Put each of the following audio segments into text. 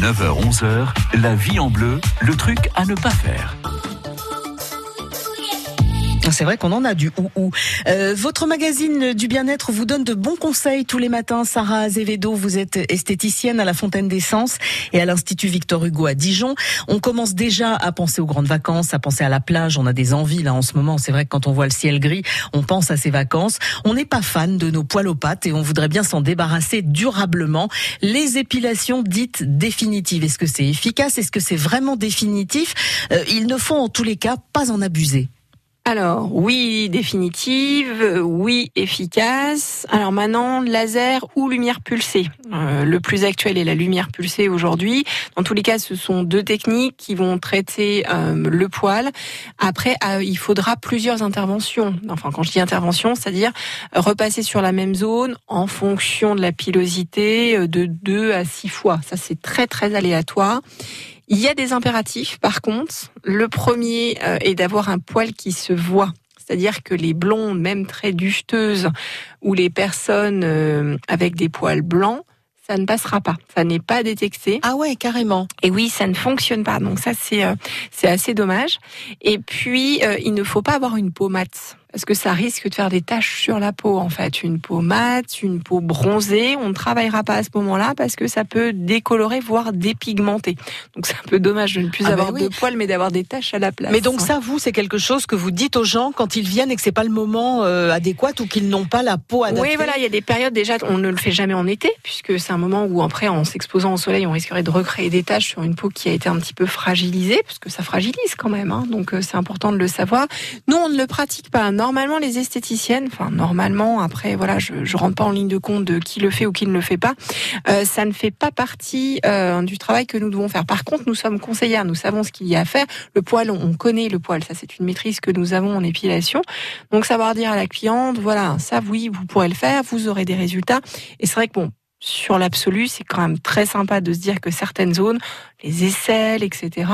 9h-11h, la vie en bleu, le truc à ne pas faire. C'est vrai qu'on en a du ou euh, votre magazine du bien-être vous donne de bons conseils tous les matins. Sarah Azevedo, vous êtes esthéticienne à la Fontaine d'Essence et à l'Institut Victor Hugo à Dijon. On commence déjà à penser aux grandes vacances, à penser à la plage. On a des envies là en ce moment. C'est vrai que quand on voit le ciel gris, on pense à ces vacances. On n'est pas fan de nos poils aux pattes et on voudrait bien s'en débarrasser durablement. Les épilations dites définitives, est-ce que c'est efficace? Est-ce que c'est vraiment définitif? Euh, Il ne faut en tous les cas pas en abuser. Alors oui, définitive, oui, efficace. Alors maintenant, laser ou lumière pulsée. Euh, le plus actuel est la lumière pulsée aujourd'hui. Dans tous les cas, ce sont deux techniques qui vont traiter euh, le poil. Après, euh, il faudra plusieurs interventions. Enfin, quand je dis intervention, c'est-à-dire repasser sur la même zone en fonction de la pilosité de deux à six fois. Ça, c'est très très aléatoire. Il y a des impératifs, par contre. Le premier euh, est d'avoir un poil qui se voit. C'est-à-dire que les blondes, même très ducheteuses, ou les personnes euh, avec des poils blancs, ça ne passera pas. Ça n'est pas détecté. Ah ouais, carrément. Et oui, ça ne fonctionne pas. Donc ça, c'est euh, c'est assez dommage. Et puis, il ne faut pas avoir une peau mate parce que ça risque de faire des taches sur la peau en fait. Une peau mate, une peau bronzée, on ne travaillera pas à ce moment-là parce que ça peut décolorer, voire dépigmenter. Donc c'est un peu dommage de ne plus ah avoir ben de poils, mais d'avoir des taches à la place. Mais donc ça, vous, c'est quelque chose que vous dites aux gens quand ils viennent et que c'est pas le moment euh, adéquat ou qu'ils n'ont pas la peau adaptée. Oui, voilà, il y a des périodes déjà, on ne le fait jamais en été puisque c'est un moment où après, en s'exposant au soleil, on risquerait de recréer des taches sur une peau qui a été un petit peu fragilisée, parce que ça fragilise quand même. Hein, donc euh, c'est important de le savoir. Nous, on ne le pratique pas normalement, les esthéticiennes, enfin normalement, après voilà, je, je rentre pas en ligne de compte de qui le fait ou qui ne le fait pas. Euh, ça ne fait pas partie euh, du travail que nous devons faire. Par contre, nous sommes conseillères, nous savons ce qu'il y a à faire. Le poil, on, connaît le poil, ça c'est une maîtrise que nous avons en épilation. Donc savoir dire à la cliente, voilà, ça oui, vous pourrez le faire, vous aurez des résultats. Et c'est vrai que bon, sur l'absolu, c'est quand même très sympa de se dire que certaines zones, les aisselles, etc.,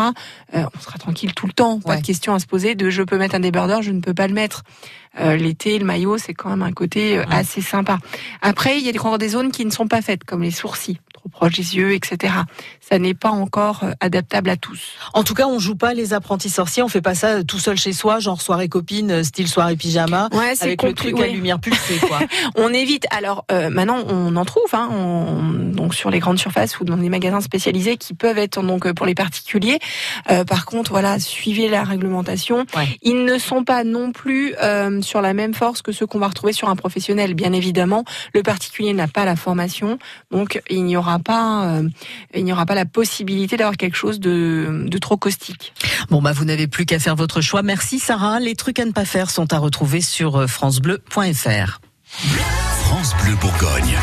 euh, on sera tranquille tout le temps. Pas de question à se poser de je peux mettre un débardeur, je ne peux pas le mettre. Euh, l'été, le maillot, c'est quand même un côté euh, assez sympa. Après, il y a encore des zones qui ne sont pas faites, comme les sourcils proche des yeux, etc. Ça n'est pas encore euh, adaptable à tous. En tout cas, on joue pas les apprentis sorciers, on fait pas ça tout seul chez soi, genre soirée copine, euh, style soirée pyjama, ouais, avec le truc à lumière pulsée. Quoi. on évite. Alors euh, maintenant, on en trouve, hein, donc sur les grandes surfaces ou dans les magasins spécialisés qui peuvent être donc pour les particuliers. par contre, voilà, suivez la réglementation. Ils ne sont pas non plus sur la même force que ceux qu'on va retrouver sur un professionnel. Bien évidemment, le particulier n'a pas la formation, donc il n'y aura pas, euh, il n'y aura pas la possibilité d'avoir quelque chose de, de trop caustique. Bon bah vous n'avez plus qu'à faire votre choix. Merci Sarah. Les trucs à ne pas faire sont à retrouver sur euh, francebleu.fr. France Bleu Bourgogne.